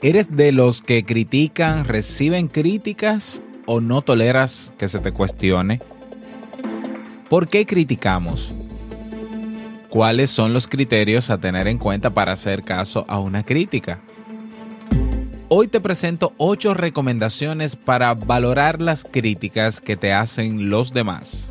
¿Eres de los que critican, reciben críticas o no toleras que se te cuestione? ¿Por qué criticamos? ¿Cuáles son los criterios a tener en cuenta para hacer caso a una crítica? Hoy te presento 8 recomendaciones para valorar las críticas que te hacen los demás.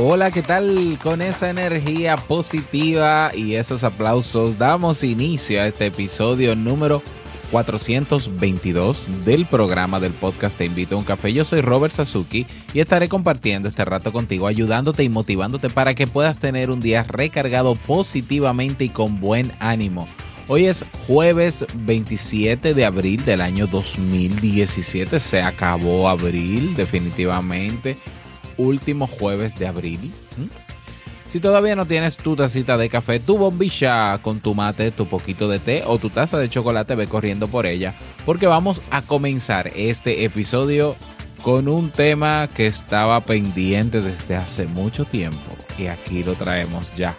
Hola, ¿qué tal? Con esa energía positiva y esos aplausos damos inicio a este episodio número 422 del programa del podcast Te invito a un café. Yo soy Robert Sasuki y estaré compartiendo este rato contigo, ayudándote y motivándote para que puedas tener un día recargado positivamente y con buen ánimo. Hoy es jueves 27 de abril del año 2017. Se acabó abril definitivamente último jueves de abril. Si todavía no tienes tu tacita de café, tu bombilla con tu mate, tu poquito de té o tu taza de chocolate, ve corriendo por ella, porque vamos a comenzar este episodio con un tema que estaba pendiente desde hace mucho tiempo y aquí lo traemos ya.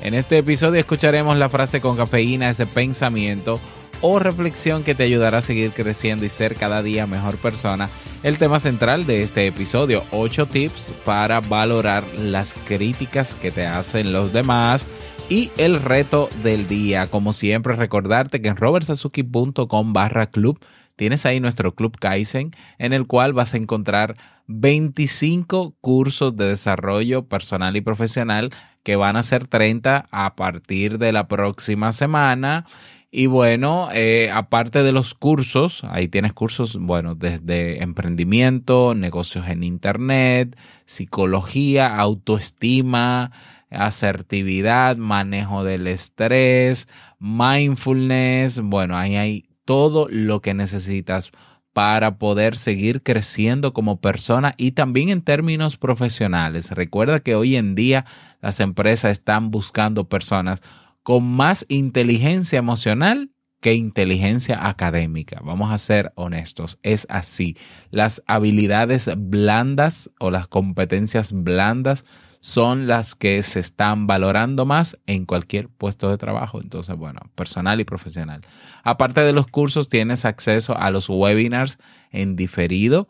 En este episodio escucharemos la frase con cafeína, ese pensamiento o reflexión que te ayudará a seguir creciendo y ser cada día mejor persona. El tema central de este episodio, 8 tips para valorar las críticas que te hacen los demás y el reto del día. Como siempre, recordarte que en robertsazuki.com barra club tienes ahí nuestro club Kaizen en el cual vas a encontrar 25 cursos de desarrollo personal y profesional que van a ser 30 a partir de la próxima semana y bueno, eh, aparte de los cursos, ahí tienes cursos, bueno, desde emprendimiento, negocios en Internet, psicología, autoestima, asertividad, manejo del estrés, mindfulness, bueno, ahí hay todo lo que necesitas para poder seguir creciendo como persona y también en términos profesionales. Recuerda que hoy en día las empresas están buscando personas con más inteligencia emocional que inteligencia académica. Vamos a ser honestos, es así. Las habilidades blandas o las competencias blandas son las que se están valorando más en cualquier puesto de trabajo. Entonces, bueno, personal y profesional. Aparte de los cursos, tienes acceso a los webinars en diferido.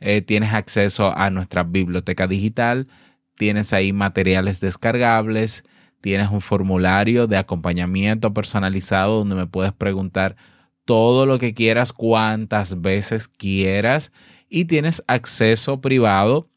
Eh, tienes acceso a nuestra biblioteca digital. Tienes ahí materiales descargables Tienes un formulario de acompañamiento personalizado donde me puedes preguntar todo lo que quieras, cuantas veces quieras. Y tienes acceso privado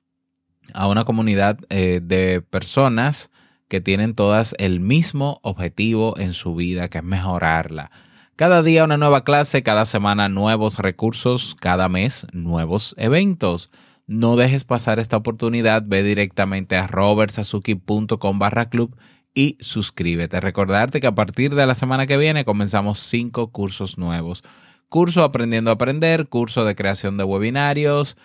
a una comunidad eh, de personas que tienen todas el mismo objetivo en su vida, que es mejorarla. Cada día una nueva clase, cada semana nuevos recursos, cada mes nuevos eventos. No dejes pasar esta oportunidad, ve directamente a robertsazuki.com barra club y suscríbete. Recordarte que a partir de la semana que viene comenzamos cinco cursos nuevos. Curso Aprendiendo a Aprender, curso de creación de webinarios,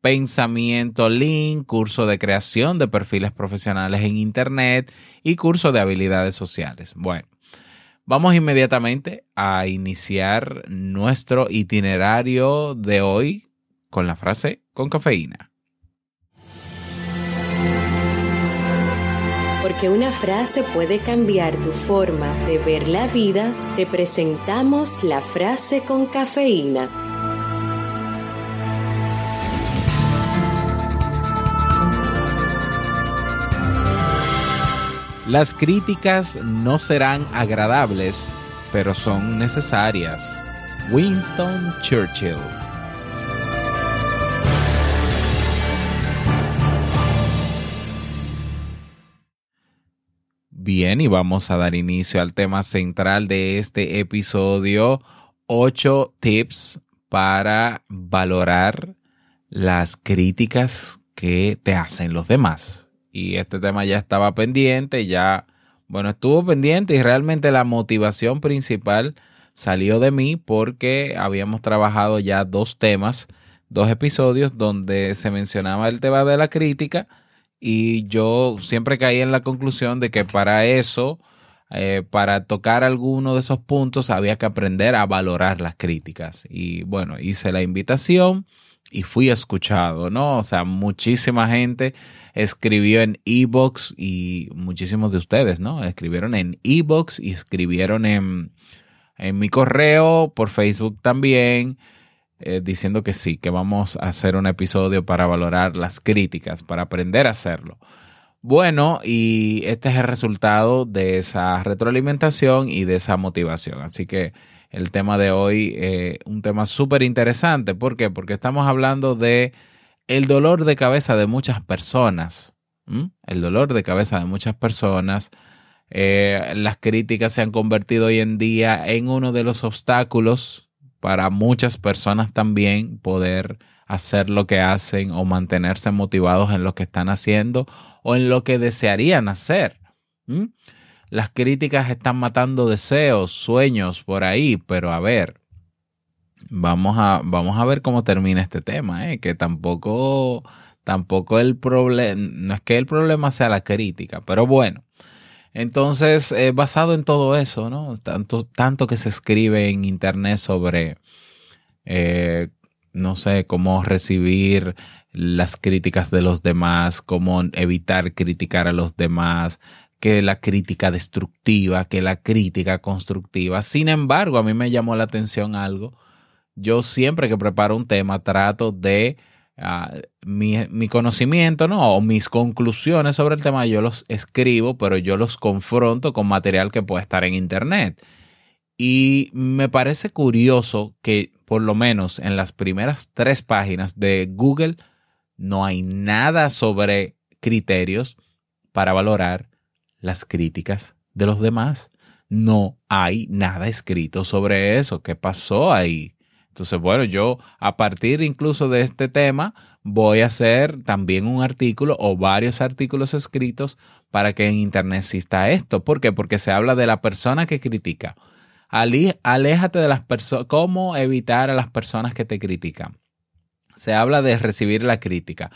Pensamiento Link, curso de creación de perfiles profesionales en Internet y curso de habilidades sociales. Bueno, vamos inmediatamente a iniciar nuestro itinerario de hoy con la frase con cafeína. Porque una frase puede cambiar tu forma de ver la vida, te presentamos la frase con cafeína. Las críticas no serán agradables, pero son necesarias. Winston Churchill. Bien, y vamos a dar inicio al tema central de este episodio. Ocho tips para valorar las críticas que te hacen los demás. Y este tema ya estaba pendiente, ya, bueno, estuvo pendiente y realmente la motivación principal salió de mí porque habíamos trabajado ya dos temas, dos episodios donde se mencionaba el tema de la crítica y yo siempre caí en la conclusión de que para eso, eh, para tocar alguno de esos puntos, había que aprender a valorar las críticas. Y bueno, hice la invitación y fui escuchado, ¿no? O sea, muchísima gente escribió en Ebox y muchísimos de ustedes, ¿no? Escribieron en Ebox y escribieron en, en mi correo, por Facebook también. Eh, diciendo que sí, que vamos a hacer un episodio para valorar las críticas, para aprender a hacerlo. Bueno, y este es el resultado de esa retroalimentación y de esa motivación. Así que el tema de hoy, es eh, un tema súper interesante. ¿Por qué? Porque estamos hablando de el dolor de cabeza de muchas personas. El dolor de cabeza de muchas personas. Eh, las críticas se han convertido hoy en día en uno de los obstáculos para muchas personas también poder hacer lo que hacen o mantenerse motivados en lo que están haciendo o en lo que desearían hacer. Las críticas están matando deseos, sueños por ahí, pero a ver, vamos a, vamos a ver cómo termina este tema, ¿eh? que tampoco, tampoco el problema, no es que el problema sea la crítica, pero bueno, entonces, eh, basado en todo eso, ¿no? Tanto, tanto que se escribe en internet sobre, eh, no sé, cómo recibir las críticas de los demás, cómo evitar criticar a los demás, que la crítica destructiva, que la crítica constructiva. Sin embargo, a mí me llamó la atención algo. Yo siempre que preparo un tema trato de mi, conocimiento, ¿no? O mis conclusiones sobre el tema, yo los escribo, pero yo los confronto con material que puede estar en Internet. Y me parece curioso que por lo menos en las primeras tres páginas de Google no hay nada sobre criterios para valorar las críticas de los demás. No hay nada escrito sobre eso. ¿Qué pasó ahí? Entonces, bueno, yo a partir incluso de este tema voy a hacer también un artículo o varios artículos escritos para que en Internet exista esto. ¿Por qué? Porque se habla de la persona que critica. Aléjate de las personas, cómo evitar a las personas que te critican. Se habla de recibir la crítica.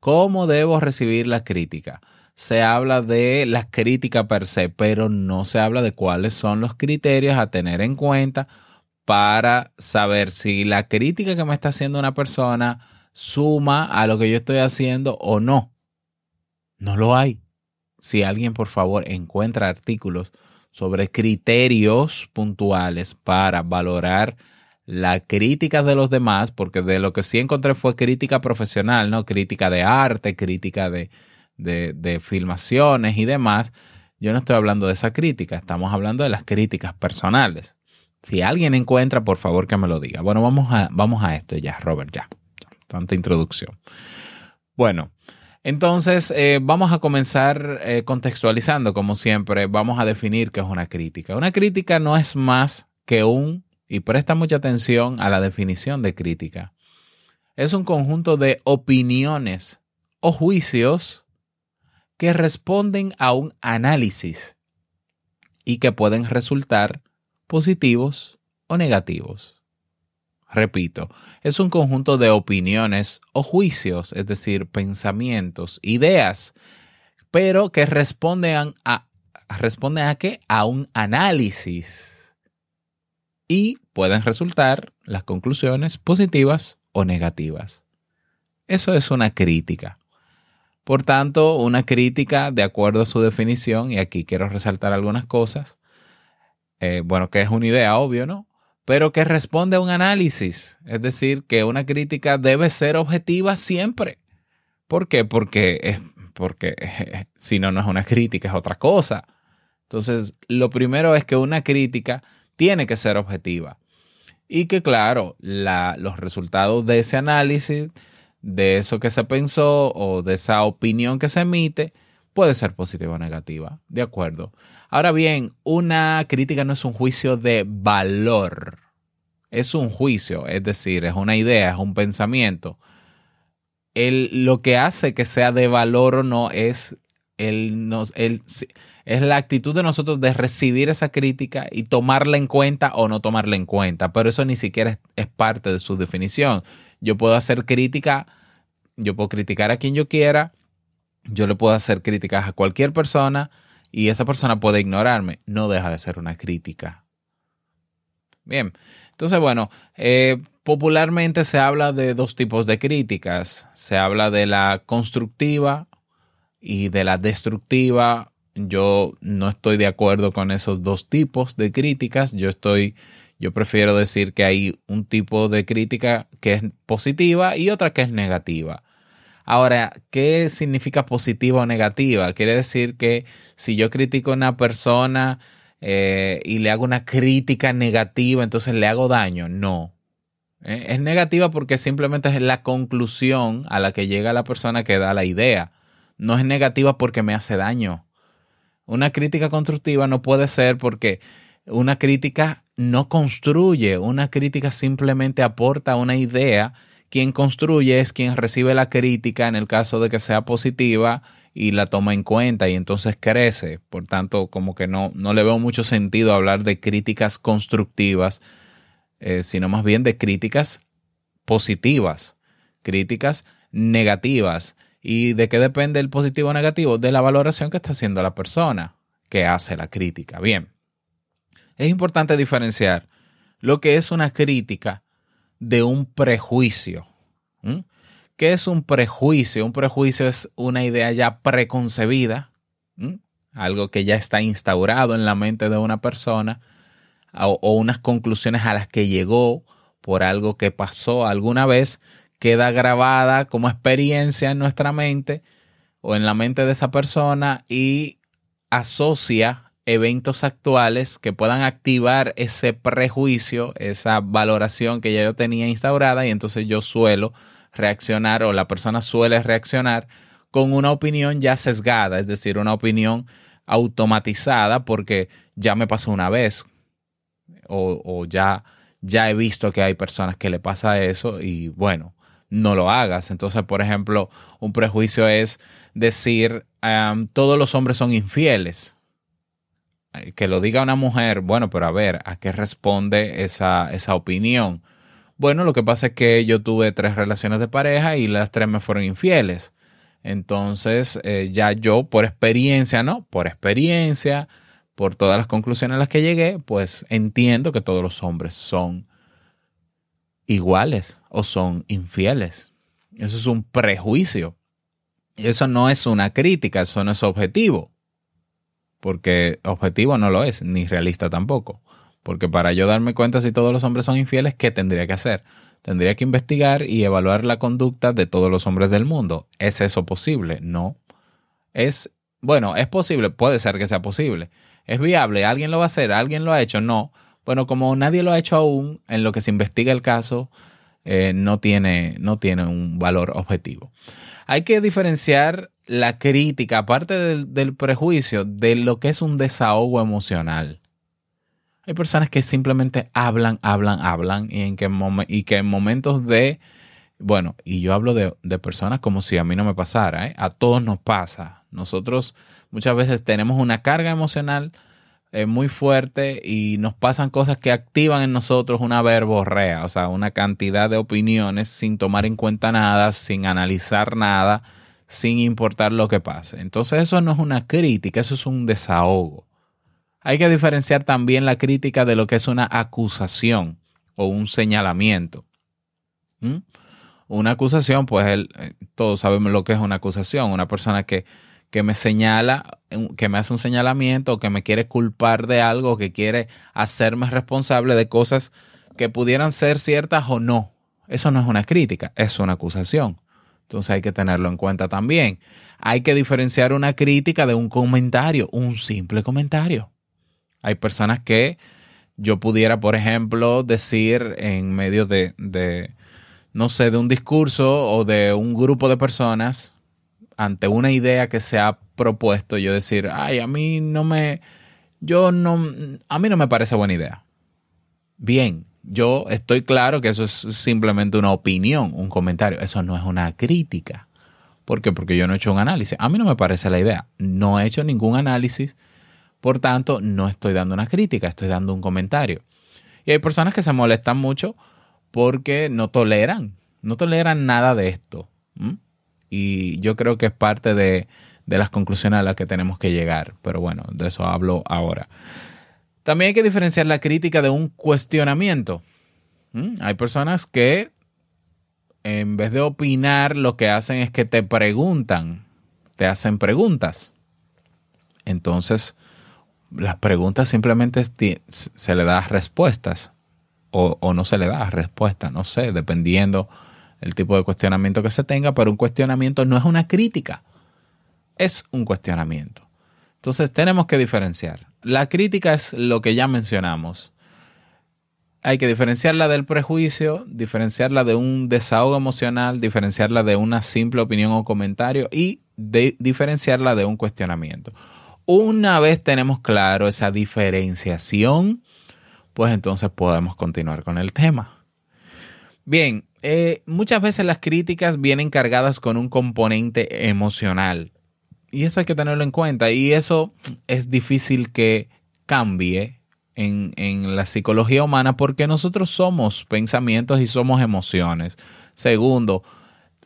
¿Cómo debo recibir la crítica? Se habla de la crítica per se, pero no se habla de cuáles son los criterios a tener en cuenta para saber si la crítica que me está haciendo una persona suma a lo que yo estoy haciendo o no. No lo hay. Si alguien, por favor, encuentra artículos sobre criterios puntuales para valorar la crítica de los demás, porque de lo que sí encontré fue crítica profesional, ¿no? Crítica de arte, crítica de, de, de filmaciones y demás. Yo no estoy hablando de esa crítica, estamos hablando de las críticas personales. Si alguien encuentra, por favor que me lo diga. Bueno, vamos a, vamos a esto ya, Robert, ya. Tanta introducción. Bueno, entonces eh, vamos a comenzar eh, contextualizando, como siempre, vamos a definir qué es una crítica. Una crítica no es más que un, y presta mucha atención a la definición de crítica, es un conjunto de opiniones o juicios que responden a un análisis y que pueden resultar positivos o negativos. Repito, es un conjunto de opiniones o juicios, es decir, pensamientos, ideas, pero que responden a, responden a qué? A un análisis. Y pueden resultar las conclusiones positivas o negativas. Eso es una crítica. Por tanto, una crítica, de acuerdo a su definición, y aquí quiero resaltar algunas cosas, eh, bueno, que es una idea, obvio, ¿no? Pero que responde a un análisis. Es decir, que una crítica debe ser objetiva siempre. ¿Por qué? Porque, porque si no, no es una crítica, es otra cosa. Entonces, lo primero es que una crítica tiene que ser objetiva. Y que claro, los resultados de ese análisis, de eso que se pensó o de esa opinión que se emite, puede ser positiva o negativa. De acuerdo. Ahora bien, una crítica no es un juicio de valor. Es un juicio, es decir, es una idea, es un pensamiento. El, lo que hace que sea de valor o no es el, nos, el, es la actitud de nosotros de recibir esa crítica y tomarla en cuenta o no tomarla en cuenta. Pero eso ni siquiera es, parte de su definición. Yo puedo hacer crítica, yo puedo criticar a quien yo quiera, yo le puedo hacer críticas a cualquier persona y esa persona puede ignorarme. No deja de ser una crítica. Bien, entonces bueno, eh, popularmente se habla de dos tipos de críticas. Se habla de la constructiva y de la destructiva yo no estoy de acuerdo con esos dos tipos de críticas. Yo estoy, yo prefiero decir que hay un tipo de crítica que es positiva y otra que es negativa. Ahora, ¿qué significa positiva o negativa? Quiere decir que si yo critico a una persona eh, y le hago una crítica negativa, entonces le hago daño. No. Eh, es negativa porque simplemente es la conclusión a la que llega la persona que da la idea. No es negativa porque me hace daño. Una crítica constructiva no puede ser porque una crítica no construye, una crítica simplemente aporta una idea. Quien construye es quien recibe la crítica en el caso de que sea positiva y la toma en cuenta y entonces crece. Por tanto, como que no, no le veo mucho sentido hablar de críticas constructivas, eh, sino más bien de críticas positivas, críticas negativas. ¿Y de qué depende el positivo o negativo? De la valoración que está haciendo la persona que hace la crítica. Bien, es importante diferenciar lo que es una crítica de un prejuicio. ¿Qué es un prejuicio? Un prejuicio es una idea ya preconcebida, algo que ya está instaurado en la mente de una persona o, o unas conclusiones a las que llegó por algo que pasó alguna vez queda grabada como experiencia en nuestra mente o en la mente de esa persona y asocia eventos actuales que puedan activar ese prejuicio, esa valoración que ya yo tenía instaurada y entonces yo suelo reaccionar o la persona suele reaccionar con una opinión ya sesgada, es decir, una opinión automatizada porque ya me pasó una vez o, ya, ya he visto que hay personas que le pasa eso y bueno, no lo hagas. Entonces, por ejemplo, un prejuicio es decir, todos los hombres son infieles. Que lo diga una mujer, bueno, pero a ver, ¿a qué responde esa, esa opinión? Bueno, lo que pasa es que yo tuve tres relaciones de pareja y las tres me fueron infieles. Entonces, eh, ya yo, por experiencia, ¿no? Por experiencia, por todas las conclusiones a las que llegué, pues entiendo que todos los hombres son iguales o son infieles. Eso es un prejuicio. Eso no es una crítica, eso no es objetivo. Porque objetivo no lo es, ni realista tampoco. Porque para yo darme cuenta si todos los hombres son infieles, ¿qué tendría que hacer? Tendría que investigar y evaluar la conducta de todos los hombres del mundo. ¿Es eso posible? No. Es, bueno, es posible, puede ser que sea posible. ¿Es viable? ¿Alguien lo va a hacer? ¿Alguien lo ha hecho? No. Bueno, como nadie lo ha hecho aún, en lo que se investiga el caso, eh, no, tiene, no tiene un valor objetivo. Hay que diferenciar la crítica, aparte del, prejuicio, de lo que es un desahogo emocional. Hay personas que simplemente hablan, hablan, hablan y, en que, y que en momentos de, bueno, y yo hablo de, personas como si a mí no me pasara, ¿eh? a todos nos pasa. Nosotros muchas veces tenemos una carga emocional es muy fuerte y nos pasan cosas que activan en nosotros una verborrea, o sea, una cantidad de opiniones sin tomar en cuenta nada, sin analizar nada, sin importar lo que pase. Entonces eso no es una crítica, eso es un desahogo. Hay que diferenciar también la crítica de lo que es una acusación o un señalamiento. ¿Mm? Una acusación, pues eh, todos sabemos lo que es una acusación, una persona que que me señala, que me hace un señalamiento, que me quiere culpar de algo, que quiere hacerme responsable de cosas que pudieran ser ciertas o no. Eso no es una crítica, es una acusación. Entonces hay que tenerlo en cuenta también. Hay que diferenciar una crítica de un comentario, un simple comentario. Hay personas que yo pudiera, por ejemplo, decir en medio de, de, no sé, de un discurso o de un grupo de personas, ante una idea que se ha propuesto, yo decir, ay, a mí no me, yo no, a mí no me parece buena idea. Bien, yo estoy claro que eso es simplemente una opinión, un comentario, eso no es una crítica. ¿Por qué? Porque yo no he hecho un análisis. A mí no me parece la idea. No he hecho ningún análisis, por tanto, no estoy dando una crítica, estoy dando un comentario. Y hay personas que se molestan mucho porque no toleran, no toleran nada de esto. Y yo creo que es parte de, de las conclusiones a las que tenemos que llegar. Pero bueno, de eso hablo ahora. También hay que diferenciar la crítica de un cuestionamiento. Hay personas que en vez de opinar, lo que hacen es que te preguntan, te hacen preguntas. Entonces, las preguntas simplemente se le da respuestas o, o no se le da respuesta, no sé, dependiendo el tipo de cuestionamiento que se tenga, pero un cuestionamiento no es una crítica es un cuestionamiento. Entonces tenemos que diferenciar. La crítica es lo que ya mencionamos. Hay que diferenciarla del prejuicio, diferenciarla de un desahogo emocional, diferenciarla de una simple opinión o comentario y diferenciarla de un cuestionamiento. Una vez tenemos claro esa diferenciación, pues entonces podemos continuar con el tema. Bien, eh, muchas veces las críticas vienen cargadas con un componente emocional. Y eso hay que tenerlo en cuenta. Y eso es difícil que cambie en, en, la psicología humana porque nosotros somos pensamientos y somos emociones. Segundo,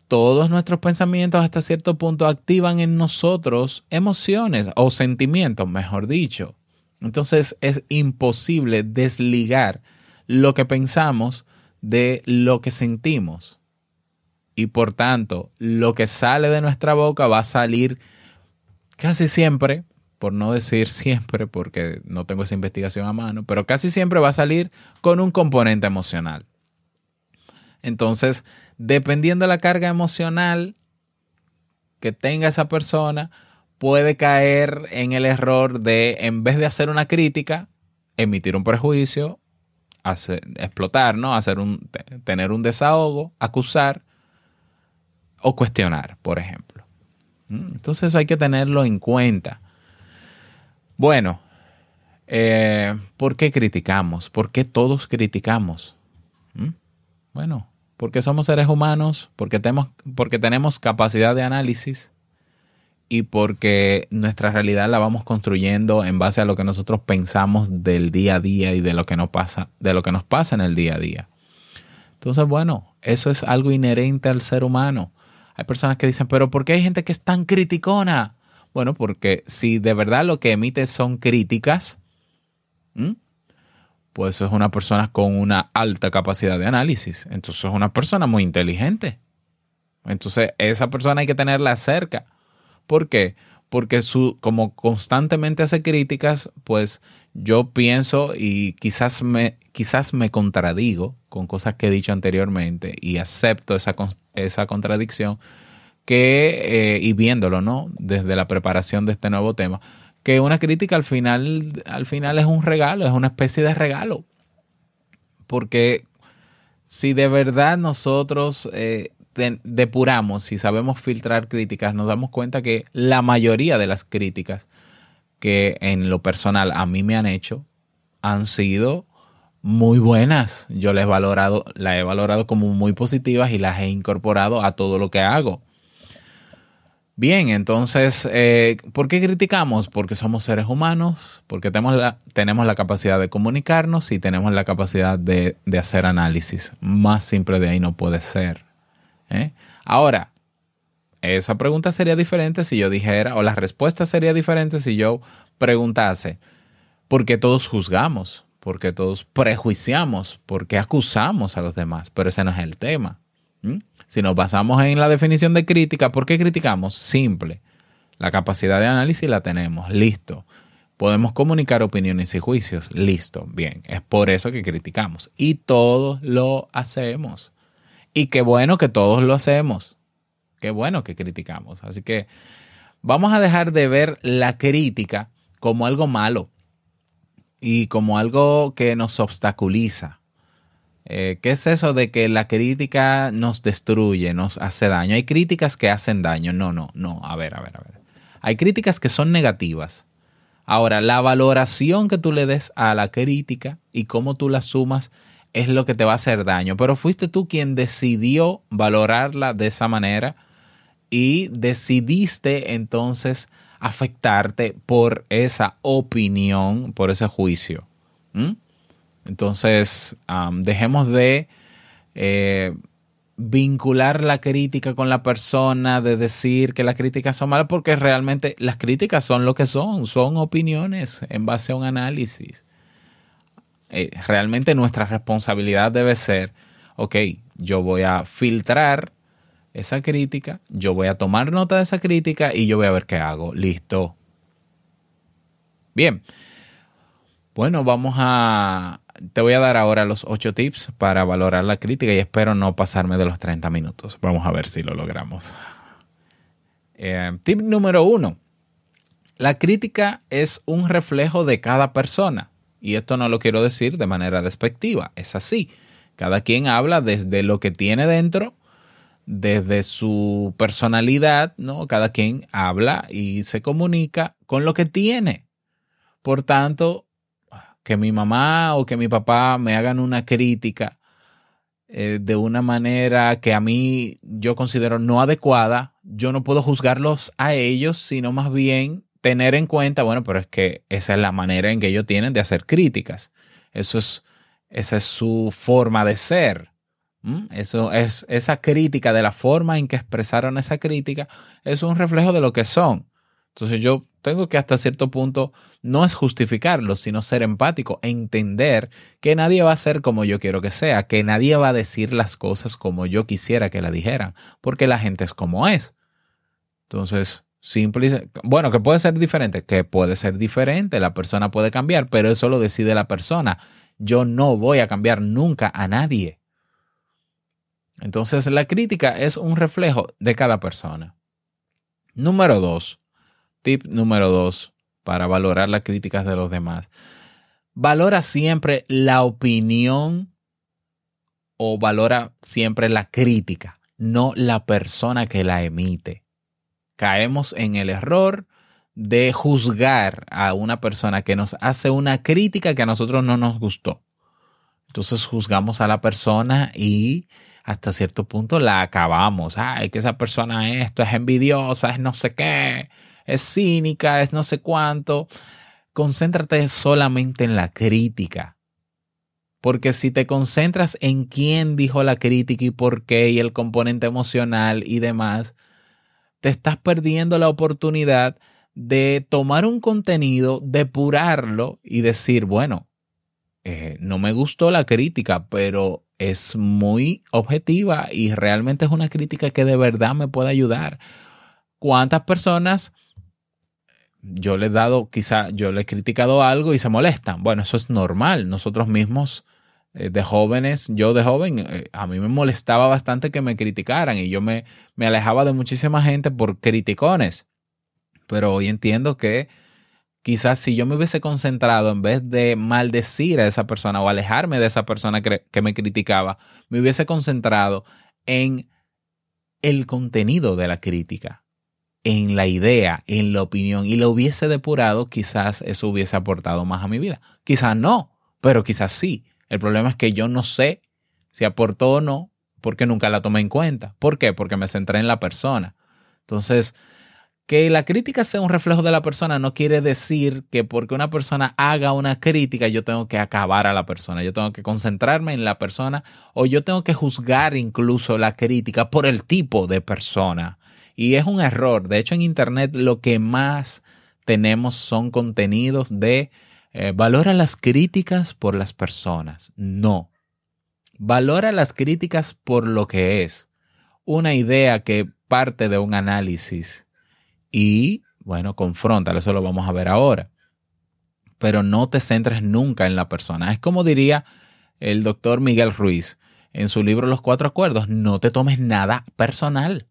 todos nuestros pensamientos hasta cierto punto activan en nosotros emociones o sentimientos, mejor dicho. Entonces es imposible desligar lo que pensamos de lo que sentimos. Y por tanto, lo que sale de nuestra boca va a salir casi siempre, por no decir siempre, porque no tengo esa investigación a mano, pero casi siempre va a salir con un componente emocional. Entonces, dependiendo de la carga emocional que tenga esa persona, puede caer en el error de, en vez de hacer una crítica, emitir un prejuicio, explotar, ¿no? Hacer un, tener un desahogo, acusar o cuestionar, por ejemplo. Mm, entonces eso hay que tenerlo en cuenta. Bueno, eh, ¿por qué criticamos? ¿Por qué todos criticamos? ¿Mm? Bueno, porque somos seres humanos, porque tenemos, porque tenemos capacidad de análisis y porque nuestra realidad la vamos construyendo en base a lo que nosotros pensamos del día a día y de lo que nos pasa, de lo que nos pasa en el día a día. Entonces, bueno, eso es algo inherente al ser humano. Hay personas que dicen, pero ¿por qué hay gente que es tan criticona? Bueno, porque si de verdad lo que emite son críticas, pues es una persona con una alta capacidad de análisis. Entonces es una persona muy inteligente. Entonces esa persona hay que tenerla cerca. ¿Por qué? Porque su, como constantemente hace críticas, pues yo pienso y quizás me, quizás me contradigo con cosas que he dicho anteriormente y acepto esa, esa contradicción que, eh, y viéndolo, ¿no? Desde la preparación de este nuevo tema, que una crítica al final, al final es un regalo, es una especie de regalo. Porque si de verdad nosotros eh, depuramos y sabemos filtrar críticas, nos damos cuenta que la mayoría de las críticas que en lo personal a mí me han hecho han sido muy buenas. Yo las he valorado, las he valorado como muy positivas y las he incorporado a todo lo que hago. Bien, entonces, eh, ¿por qué criticamos? Porque somos seres humanos, porque tenemos la, tenemos la capacidad de comunicarnos y tenemos la capacidad de, de hacer análisis. Más simple de ahí no puede ser. ¿Eh? Ahora, esa pregunta sería diferente si yo dijera, o la respuesta sería diferente si yo preguntase, ¿por qué todos juzgamos? ¿Por qué todos prejuiciamos? ¿Por qué acusamos a los demás? Pero ese no es el tema. Si nos basamos en la definición de crítica, ¿por qué criticamos? Simple. La capacidad de análisis la tenemos, listo. Podemos comunicar opiniones y juicios, listo, bien. Es por eso que criticamos. Y todos lo hacemos. Y qué bueno que todos lo hacemos. Qué bueno que criticamos. Así que vamos a dejar de ver la crítica como algo malo. y como algo que nos obstaculiza. Eh, ¿Qué es eso de que la crítica nos destruye, nos hace daño? Hay críticas que hacen daño. No, no, no. A ver, a ver, a ver. Hay críticas que son negativas. Ahora, la valoración que tú le des a la crítica y cómo tú la sumas es lo que te va a hacer daño. Pero fuiste tú quien decidió valorarla de esa manera y decidiste entonces afectarte por esa opinión, por ese juicio. Entonces, dejemos de eh, vincular la crítica con la persona, de decir que las críticas son malas, porque realmente las críticas son lo que son, son opiniones en base a un análisis. Eh, realmente nuestra responsabilidad debe ser, ok, yo voy a filtrar esa crítica, yo voy a tomar nota de esa crítica y yo voy a ver qué hago. Listo. Bien. Bueno, vamos a, te voy a dar ahora los ocho tips para valorar la crítica y espero no pasarme de los 30 minutos. Vamos a ver si lo logramos. Eh, tip número uno. La crítica es un reflejo de cada persona. Y esto no lo quiero decir de manera despectiva, es así. Cada quien habla desde lo que tiene dentro, desde su personalidad, ¿no? Cada quien habla y se comunica con lo que tiene. Por tanto, que mi mamá o que mi papá me hagan una crítica eh, de una manera que a mí yo considero no adecuada, yo no puedo juzgarlos a ellos, sino más bien tener en cuenta, bueno, pero es que esa es la manera en que ellos tienen de hacer críticas. Eso es, esa es su forma de ser. Eso es esa crítica de la forma en que expresaron esa crítica es un reflejo de lo que son. Entonces yo tengo que hasta cierto punto no es justificarlo, sino ser empático, entender que nadie va a ser como yo quiero que sea, que nadie va a decir las cosas como yo quisiera que la dijeran, porque la gente es como es. Entonces, simple, bueno, que puede ser diferente, que puede ser diferente, la persona puede cambiar, pero eso lo decide la persona. Yo no voy a cambiar nunca a nadie. Entonces, la crítica es un reflejo de cada persona. Número dos, Tip número dos para valorar las críticas de los demás. Valora siempre la opinión o valora siempre la crítica, no la persona que la emite. Caemos en el error de juzgar a una persona que nos hace una crítica que a nosotros no nos gustó. Entonces juzgamos a la persona y hasta cierto punto la acabamos. Ay, que esa persona esto es envidiosa, es no sé qué es cínica, es no sé cuánto. Concéntrate solamente en la crítica. Porque si te concentras en quién dijo la crítica y por qué y el componente emocional y demás, te estás perdiendo la oportunidad de tomar un contenido, depurarlo y decir, bueno, eh, no me gustó la crítica, pero es muy objetiva y realmente es una crítica que de verdad me puede ayudar. ¿Cuántas personas yo le he dado, quizá yo le he criticado algo y se molestan. Bueno, eso es normal. Nosotros mismos de jóvenes, yo de joven, eh, a mí me molestaba bastante que me criticaran y yo me, me alejaba de muchísima gente por criticones. Pero hoy entiendo que quizás si yo me hubiese concentrado en vez de maldecir a esa persona o alejarme de esa persona que me criticaba, me hubiese concentrado en el contenido de la crítica en la idea, en la opinión y lo hubiese depurado, quizás eso hubiese aportado más a mi vida. Quizás no, pero quizás sí. El problema es que yo no sé si aportó o no porque nunca la tomé en cuenta. ¿Por qué? Porque me centré en la persona. Entonces, que la crítica sea un reflejo de la persona no quiere decir que porque una persona haga una crítica yo tengo que acabar a la persona, yo tengo que concentrarme en la persona o yo tengo que juzgar incluso la crítica por el tipo de persona y es un error. De hecho, en Internet lo que más tenemos son contenidos de eh, valora las críticas por las personas. No. Valora las críticas por lo que es. Una idea que parte de un análisis y, bueno, confronta. Eso lo vamos a ver ahora. Pero no te centres nunca en la persona. Es como diría el doctor Miguel Ruiz en su libro Los Cuatro Acuerdos. No te tomes nada personal.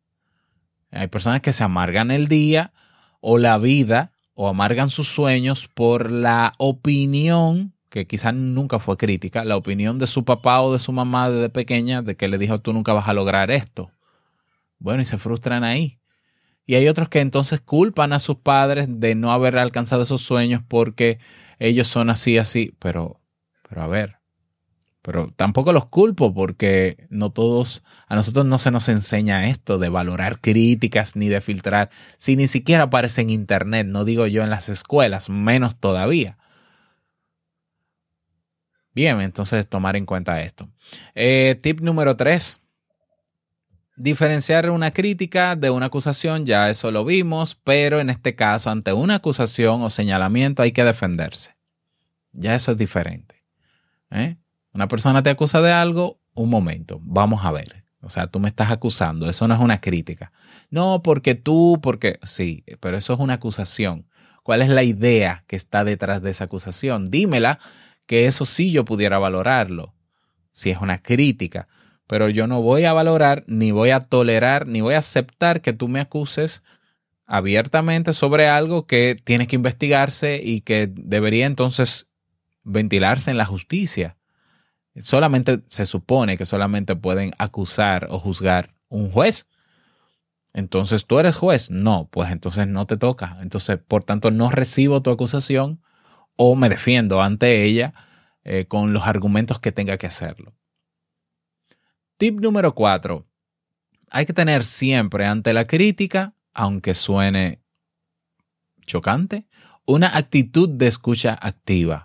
Hay personas que se amargan el día o la vida o amargan sus sueños por la opinión, que quizás nunca fue crítica, la opinión de su papá o de su mamá desde pequeña de que le dijo tú nunca vas a lograr esto. Bueno, y se frustran ahí. Y hay otros que entonces culpan a sus padres de no haber alcanzado esos sueños porque ellos son así, así. Pero, pero a ver, pero tampoco los culpo porque no todos, a nosotros no se nos enseña esto de valorar críticas ni de filtrar. Si ni siquiera aparece en internet, no digo yo en las escuelas, menos todavía. Bien, entonces tomar en cuenta esto. Eh, tip número tres Diferenciar una crítica de una acusación, ya eso lo vimos, pero en este caso, ante una acusación o señalamiento hay que defenderse. Ya eso es diferente. ¿eh? Una persona te acusa de algo, un momento, vamos a ver. O sea, tú me estás acusando, eso no es una crítica. No, porque tú, porque sí, pero eso es una acusación. ¿Cuál es la idea que está detrás de esa acusación? Dímela, que eso sí yo pudiera valorarlo, si es una crítica pero yo no voy a valorar, ni voy a tolerar, ni voy a aceptar que tú me acuses abiertamente sobre algo que tiene que investigarse y que debería entonces ventilarse en la justicia. Solamente se supone que solamente pueden acusar o juzgar un juez. Entonces, ¿tú eres juez? No, pues entonces no te toca. Entonces, por tanto, no recibo tu acusación o me defiendo ante ella eh, con los argumentos que tenga que hacerlo. Tip número cuatro. Hay que tener siempre ante la crítica, aunque suene chocante, una actitud de escucha activa.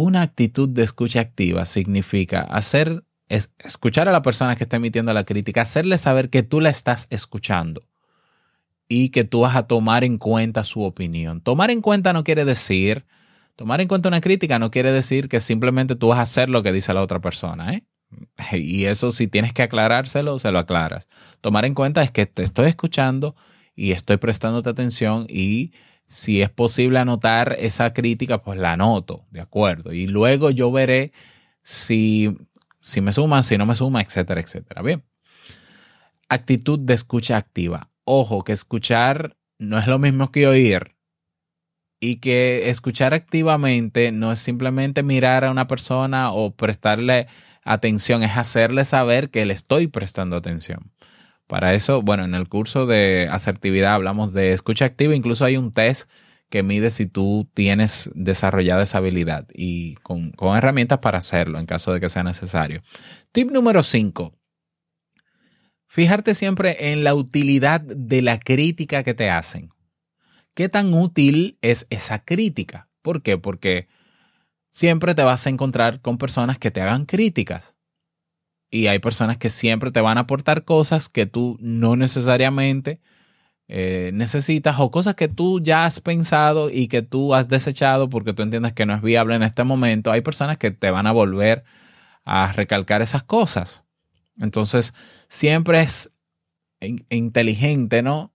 Una actitud de escucha activa significa hacer, es escuchar a la persona que está emitiendo la crítica, hacerle saber que tú la estás escuchando y que tú vas a tomar en cuenta su opinión. Tomar en cuenta no quiere decir, tomar en cuenta una crítica no quiere decir que simplemente tú vas a hacer lo que dice la otra persona, ¿eh? Y eso si tienes que aclarárselo, se lo aclaras. Tomar en cuenta es que te estoy escuchando y estoy prestándote atención y si es posible anotar esa crítica, pues la anoto, ¿de acuerdo? Y luego yo veré si, si me suma, si no me suma, etcétera, etcétera. Bien. Actitud de escucha activa. Ojo, que escuchar no es lo mismo que oír y que escuchar activamente no es simplemente mirar a una persona o prestarle atención, es hacerle saber que le estoy prestando atención. Para eso, bueno, en el curso de asertividad hablamos de escucha activa, incluso hay un test que mide si tú tienes desarrollada esa habilidad y con, herramientas para hacerlo en caso de que sea necesario. Tip número 5. Fijarte siempre en la utilidad de la crítica que te hacen. ¿Qué tan útil es esa crítica? ¿Por qué? Porque siempre te vas a encontrar con personas que te hagan críticas. Y hay personas que siempre te van a aportar cosas que tú no necesariamente eh, necesitas o cosas que tú ya has pensado y que tú has desechado porque tú entiendes que no es viable en este momento. Hay personas que te van a volver a recalcar esas cosas. Entonces, siempre es inteligente, ¿no?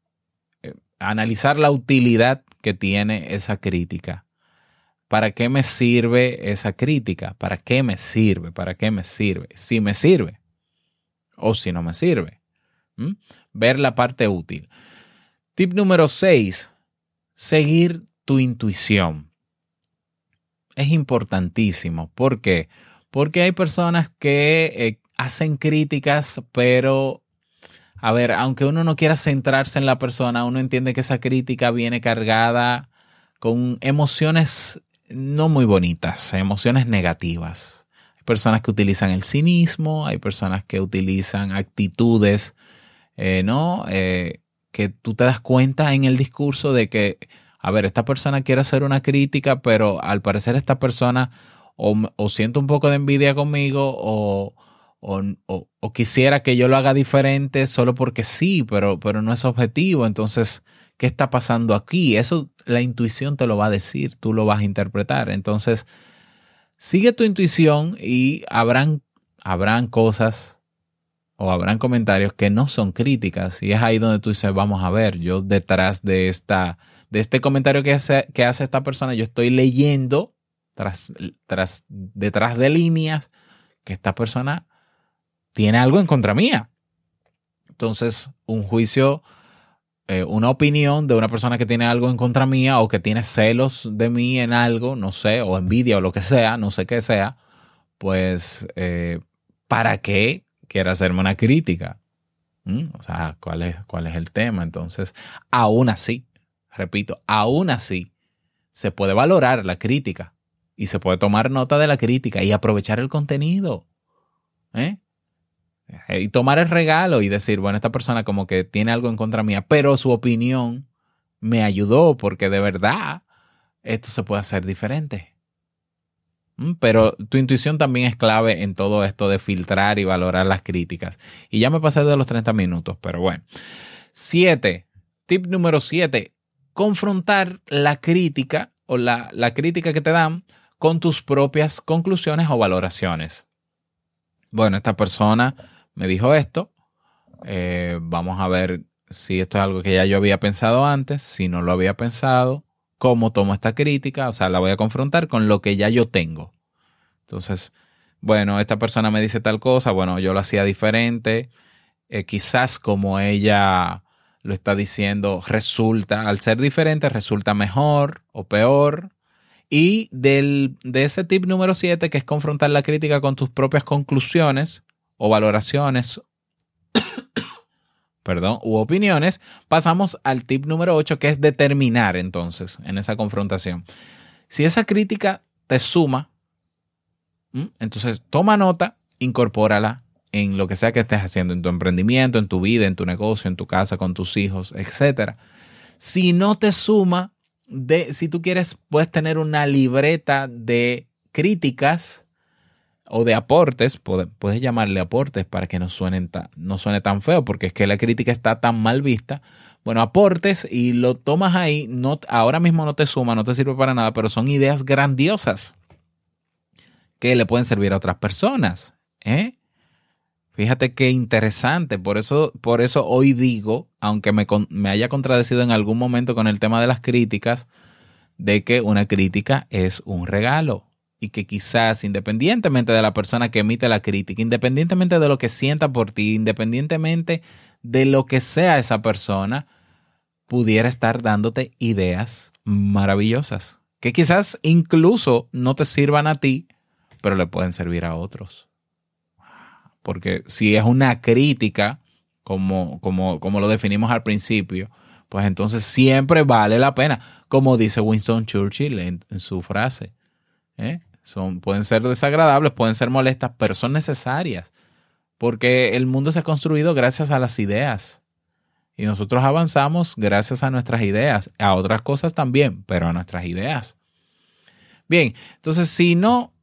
Eh, analizar la utilidad que tiene esa crítica. ¿Para qué me sirve esa crítica? ¿Para qué me sirve? ¿Para qué me sirve? Si me sirve o si no me sirve. Ver la parte útil. Tip número 6. Seguir tu intuición. Es importantísimo. ¿Por qué? Porque hay personas que eh, hacen críticas, pero, a ver, aunque uno no quiera centrarse en la persona, uno entiende que esa crítica viene cargada con emociones no muy bonitas, emociones negativas. Hay personas que utilizan el cinismo, hay personas que utilizan actitudes, eh, ¿no? Eh, que tú te das cuenta en el discurso de que, a ver, esta persona quiere hacer una crítica, pero al parecer esta persona o, o siente un poco de envidia conmigo o, o, quisiera que yo lo haga diferente solo porque sí, pero, pero no es objetivo. Entonces, ¿qué está pasando aquí? Eso la intuición te lo va a decir, tú lo vas a interpretar. Entonces, sigue tu intuición y habrán, habrán cosas o habrán comentarios que no son críticas. Y es ahí donde tú dices, vamos a ver, yo detrás de, esta, de este comentario que hace, que hace esta persona, yo estoy leyendo tras, tras, detrás de líneas que esta persona tiene algo en contra mía. Entonces, un juicio eh, una opinión de una persona que tiene algo en contra mía o que tiene celos de mí en algo, no sé, o envidia o lo que sea, no sé qué sea, pues, eh, ¿para qué quiere hacerme una crítica? ¿Mm? O sea, ¿cuál es, ¿cuál es el tema? Entonces, aún así, repito, aún así, se puede valorar la crítica y se puede tomar nota de la crítica y aprovechar el contenido. ¿eh? Y tomar el regalo y decir, bueno, esta persona como que tiene algo en contra mía, pero su opinión me ayudó porque de verdad esto se puede hacer diferente. ¿Mm? Pero tu intuición también es clave en todo esto de filtrar y valorar las críticas. Y ya me pasé de los 30 minutos, pero bueno. Siete. Tip número siete. Confrontar la crítica o la, la crítica que te dan con tus propias conclusiones o valoraciones. Bueno, esta persona me dijo esto. Eh, vamos a ver si esto es algo que ya yo había pensado antes, si no lo había pensado, cómo tomo esta crítica, o sea, la voy a confrontar con lo que ya yo tengo. Entonces, bueno, esta persona me dice tal cosa, bueno, yo lo hacía diferente, eh, quizás como ella lo está diciendo, resulta, al ser diferente, resulta mejor o peor. Y del, de ese tip número 7, que es confrontar la crítica con tus propias conclusiones o valoraciones, perdón, u opiniones, pasamos al tip número 8, que es determinar entonces en esa confrontación. Si esa crítica te suma, entonces toma nota, incorpórala en lo que sea que estés haciendo, en tu emprendimiento, en tu vida, en tu negocio, en tu casa, con tus hijos, etc. Si no te suma, de, si tú quieres, puedes tener una libreta de críticas o de aportes, puedes llamarle aportes para que no, no suene tan feo, porque es que la crítica está tan mal vista. Bueno, aportes y lo tomas ahí, no, ahora mismo no te suma, no te sirve para nada, pero son ideas grandiosas que le pueden servir a otras personas. ¿eh? Fíjate qué interesante. Por eso, por eso hoy digo, aunque me, me haya contradecido en algún momento con el tema de las críticas, de que una crítica es un regalo y que quizás independientemente de la persona que emite la crítica, independientemente de lo que sienta por ti, independientemente de lo que sea esa persona, pudiera estar dándote ideas maravillosas, que quizás incluso no te sirvan a ti, pero le pueden servir a otros. Porque si es una crítica, como, como, como lo definimos al principio, pues entonces siempre vale la pena, como dice Winston Churchill en, su frase. ¿eh? Son, pueden ser desagradables, pueden ser molestas, pero son necesarias. Porque el mundo se ha construido gracias a las ideas. Y nosotros avanzamos gracias a nuestras ideas, a otras cosas también, pero a nuestras ideas. Bien, entonces si no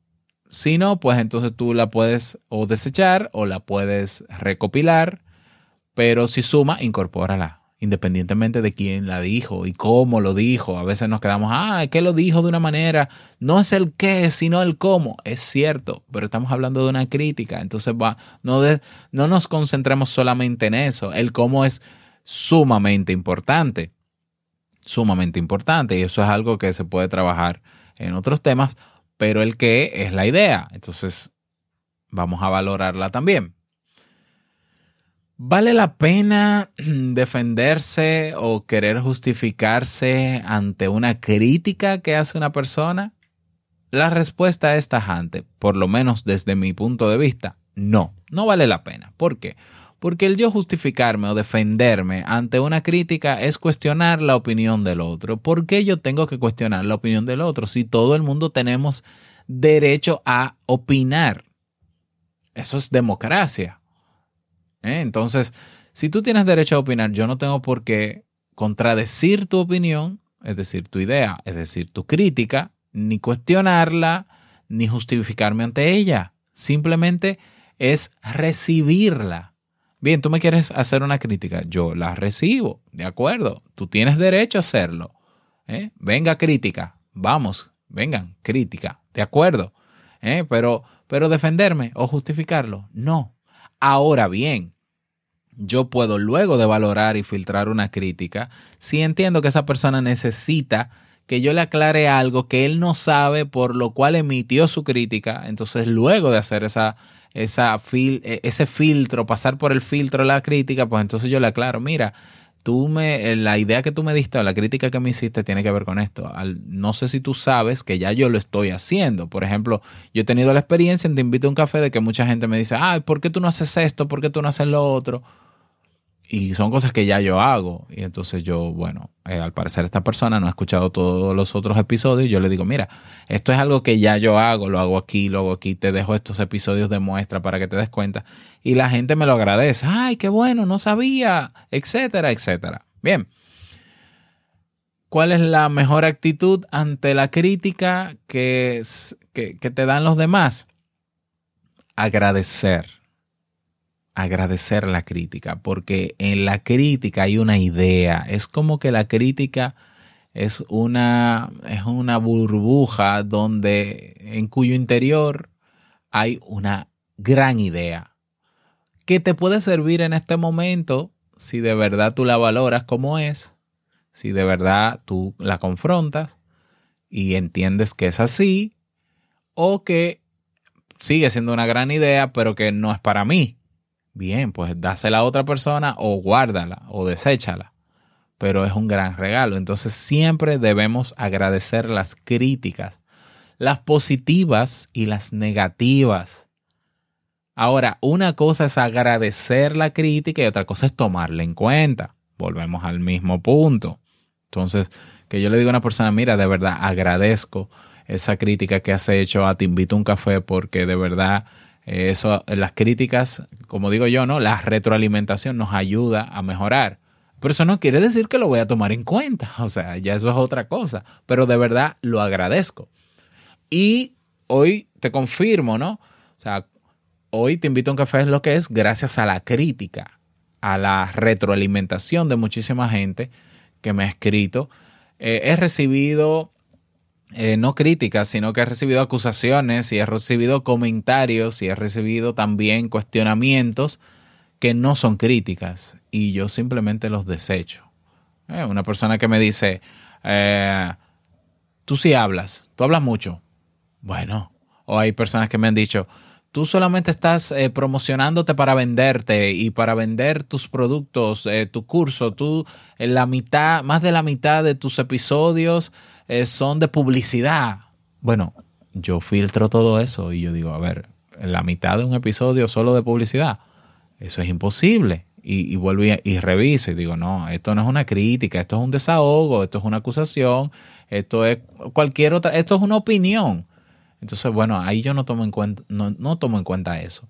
si no, pues entonces tú la puedes o desechar o la puedes recopilar, pero si suma, incorpórala, independientemente de quién la dijo y cómo lo dijo. A veces nos quedamos, ah, que lo dijo de una manera, no es el qué, sino el cómo. Es cierto, pero estamos hablando de una crítica, entonces va, no, no nos concentremos solamente en eso. El cómo es sumamente importante, sumamente importante, y eso es algo que se puede trabajar en otros temas pero el qué es la idea. Entonces, vamos a valorarla también. ¿Vale la pena defenderse o querer justificarse ante una crítica que hace una persona? La respuesta es tajante, por lo menos desde mi punto de vista, no, no vale la pena. ¿Por qué? Porque el yo justificarme o defenderme ante una crítica es cuestionar la opinión del otro. ¿Por qué yo tengo que cuestionar la opinión del otro si todo el mundo tenemos derecho a opinar? Eso es democracia. ¿Eh? Entonces, si tú tienes derecho a opinar, yo no tengo por qué contradecir tu opinión, es decir, tu idea, es decir, tu crítica, ni cuestionarla, ni justificarme ante ella. Simplemente es recibirla Bien, tú me quieres hacer una crítica, yo la recibo, de acuerdo, tú tienes derecho a hacerlo. ¿eh? Venga crítica, vamos, vengan, crítica, de acuerdo. ¿eh? Pero, pero defenderme o justificarlo, no. Ahora bien, yo puedo luego de valorar y filtrar una crítica, si entiendo que esa persona necesita que yo le aclare algo que él no sabe, por lo cual emitió su crítica, entonces luego de hacer esa, esa e, ese filtro, pasar por el filtro la crítica, pues entonces yo le aclaro, mira, tú me, la idea que tú me diste o la crítica que me hiciste tiene que ver con esto. no sé si tú sabes que ya yo lo estoy haciendo. Por ejemplo, yo he tenido la experiencia en Te invito a un café de que mucha gente me dice, ay, ¿por qué tú no haces esto? ¿Por qué tú no haces lo otro? Y son cosas que ya yo hago. Y entonces yo, bueno, eh, al parecer esta persona no ha escuchado todos los otros episodios. Yo le digo, mira, esto es algo que ya yo hago, lo hago aquí, lo hago aquí, te dejo estos episodios de muestra para que te des cuenta. Y la gente me lo agradece. Ay, qué bueno, no sabía, etcétera, etcétera. Bien. ¿Cuál es la mejor actitud ante la crítica que, que, que te dan los demás? Agradecer agradecer la crítica, porque en la crítica hay una idea. Es como que la crítica es una, es una burbuja donde, en cuyo interior hay una gran idea que te puede servir en este momento si de verdad tú la valoras como es, si de verdad tú la confrontas y entiendes que es así, o que sigue siendo una gran idea, pero que no es para mí bien, pues dásela a otra persona o guárdala o deséchala. Pero es un gran regalo. Entonces siempre debemos agradecer las críticas, las positivas y las negativas. Ahora, una cosa es agradecer la crítica y otra cosa es tomarla en cuenta. Volvemos al mismo punto. Entonces, que yo le digo a una persona, mira, de verdad agradezco esa crítica que has hecho a Te invito a un café porque de verdad eso, las críticas, como digo yo, ¿no? La retroalimentación nos ayuda a mejorar. Pero eso no quiere decir que lo voy a tomar en cuenta. O sea, ya eso es otra cosa. Pero de verdad lo agradezco. Y hoy te confirmo, ¿no? O sea, hoy te invito a un café es lo que es gracias a la crítica, a la retroalimentación de muchísima gente que me ha escrito. Eh, he recibido eh, no críticas, sino que he recibido acusaciones y he recibido comentarios y he recibido también cuestionamientos que no son críticas y yo simplemente los desecho. Eh, una persona que me dice, eh, tú sí hablas, tú hablas mucho. Bueno, o hay personas que me han dicho, tú solamente estás promocionándote para venderte y para vender tus productos, tu curso, tú en la mitad, más de la mitad de tus episodios eh, son de publicidad. Bueno, yo filtro todo eso y yo digo, a ver, la mitad de un episodio solo de publicidad, eso es imposible. Y, vuelvo y, reviso y digo, no, esto no es una crítica, esto es un desahogo, esto es una acusación, esto es cualquier otra, esto es una opinión. Entonces, bueno, ahí yo no tomo en cuenta, no, tomo en cuenta eso.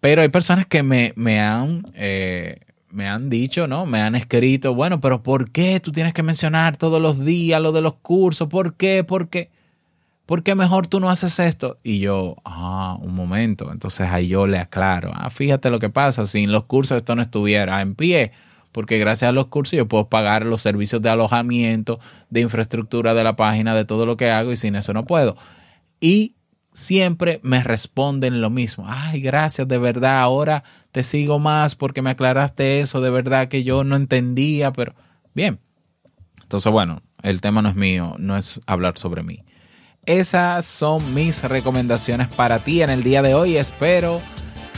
Pero hay personas que me, me han eh, me han dicho, ¿no? Me han escrito, bueno, pero ¿por qué tú tienes que mencionar todos los días lo de los cursos? ¿Por qué? ¿Por qué? ¿Por qué mejor tú no haces esto? Y yo, ah, un momento. Entonces ahí yo le aclaro, ah, fíjate lo que pasa, sin los cursos esto no estuviera en pie, porque gracias a los cursos yo puedo pagar los servicios de alojamiento, de infraestructura de la página, de todo lo que hago y sin eso no puedo. Y siempre me responden lo mismo. Ay, gracias, de verdad, ahora te sigo más porque me aclaraste eso, de verdad que yo no entendía, pero bien. Entonces, bueno, el tema no es mío, no es hablar sobre mí. Esas son mis recomendaciones para ti en el día de hoy. Espero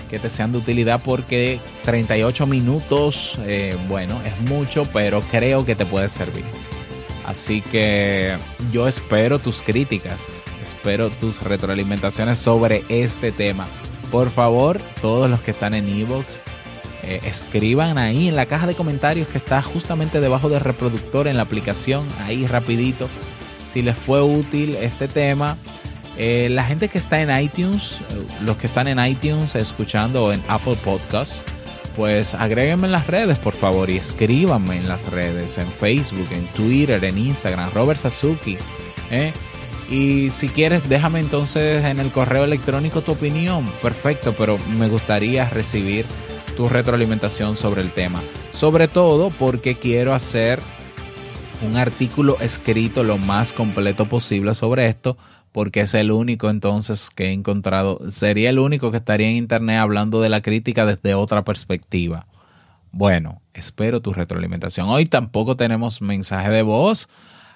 que te sean de utilidad porque 38 minutos, eh, bueno, es mucho, pero creo que te puede servir. Así que yo espero tus críticas espero tus retroalimentaciones sobre este tema. Por favor, todos los que están en Evox, eh, escriban ahí en la caja de comentarios que está justamente debajo del reproductor en la aplicación, ahí rapidito, si les fue útil este tema. Eh, la gente que está en iTunes, eh, los que están en iTunes escuchando en Apple Podcasts, pues agréguenme en las redes, por favor, y escríbanme en las redes, en Facebook, en Twitter, en Instagram, Robert Sasuki. Y si quieres, déjame entonces en el correo electrónico tu opinión. Perfecto, pero me gustaría recibir tu retroalimentación sobre el tema. Sobre todo porque quiero hacer un artículo escrito lo más completo posible sobre esto, porque es el único entonces que he encontrado, sería el único que estaría en internet hablando de la crítica desde otra perspectiva. Bueno, espero tu retroalimentación. Hoy tampoco tenemos mensaje de voz.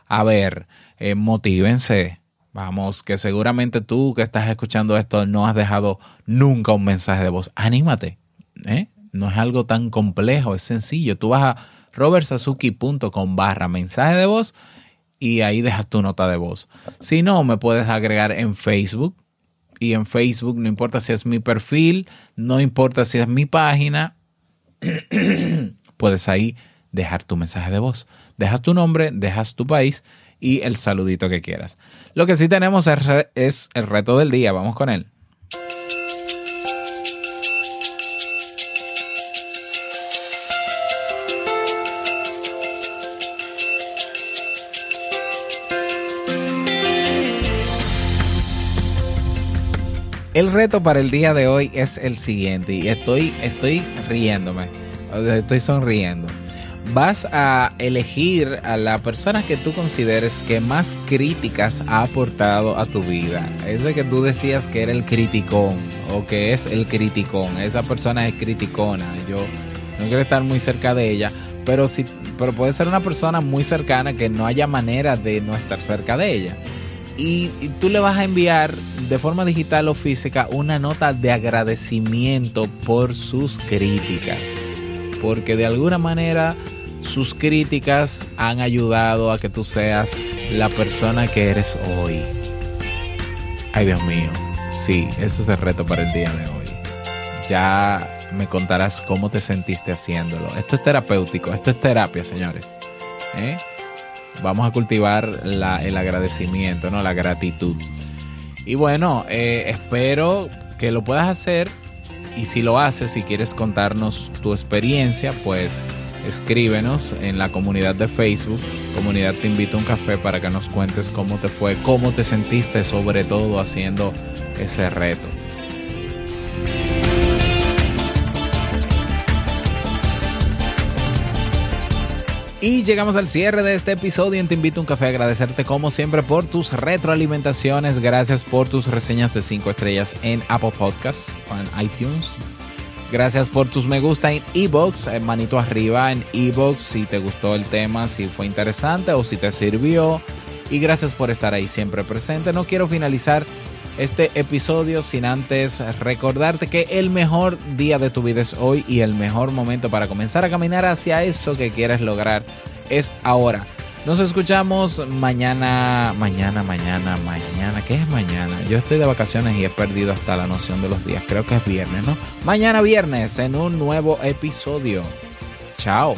A ver, eh, motívense Vamos, que seguramente tú que estás escuchando esto no has dejado nunca un mensaje de voz. Anímate, ¿eh? No es algo tan complejo, es sencillo. Tú vas a robertsazuki.com barra mensaje de voz y ahí dejas tu nota de voz. Si no, me puedes agregar en Facebook y en Facebook no importa si es mi perfil, no importa si es mi página, puedes ahí dejar tu mensaje de voz. Dejas tu nombre, dejas tu país y el saludito que quieras. Lo que sí tenemos es el reto del día, vamos con él. El reto para el día de hoy es el siguiente y estoy, estoy riéndome, estoy sonriendo. Vas a elegir a la persona que tú consideres que más críticas ha aportado a tu vida. Ese que tú decías que era el criticón o que es el criticón. Esa persona es criticona. Yo no quiero estar muy cerca de ella, pero, sí, pero puede ser una persona muy cercana que no haya manera de no estar cerca de ella y, tú le vas a enviar de forma digital o física una nota de agradecimiento por sus críticas. Porque de alguna manera sus críticas han ayudado a que tú seas la persona que eres hoy. Ay Dios mío, sí, ese es el reto para el día de hoy. Ya me contarás cómo te sentiste haciéndolo. Esto es terapéutico, esto es terapia, señores. ¿Eh? vamos a cultivar el agradecimiento, ¿no? La gratitud. Y bueno, eh, espero que lo puedas hacer y si lo haces, si quieres contarnos tu experiencia, pues escríbenos en la comunidad de Facebook, comunidad te invito a un café para que nos cuentes cómo te fue, cómo te sentiste sobre todo haciendo ese reto. Y llegamos al cierre de este episodio en Te Invito a un Café. Agradecerte como siempre por tus retroalimentaciones. Gracias por tus reseñas de 5 estrellas en Apple Podcasts o en iTunes. Gracias por tus me gusta en Ebox, en manito arriba en Ebox si te gustó el tema, si fue interesante o si te sirvió. Y gracias por estar ahí siempre presente. No quiero finalizar este episodio sin antes recordarte que el mejor día de tu vida es hoy y el mejor momento para comenzar a caminar hacia eso que quieres lograr es ahora. Nos escuchamos mañana, mañana, mañana, mañana. ¿Qué es mañana? Yo estoy de vacaciones y he perdido hasta la noción de los días. Creo que es viernes, ¿no? Mañana viernes en un nuevo episodio. Chao.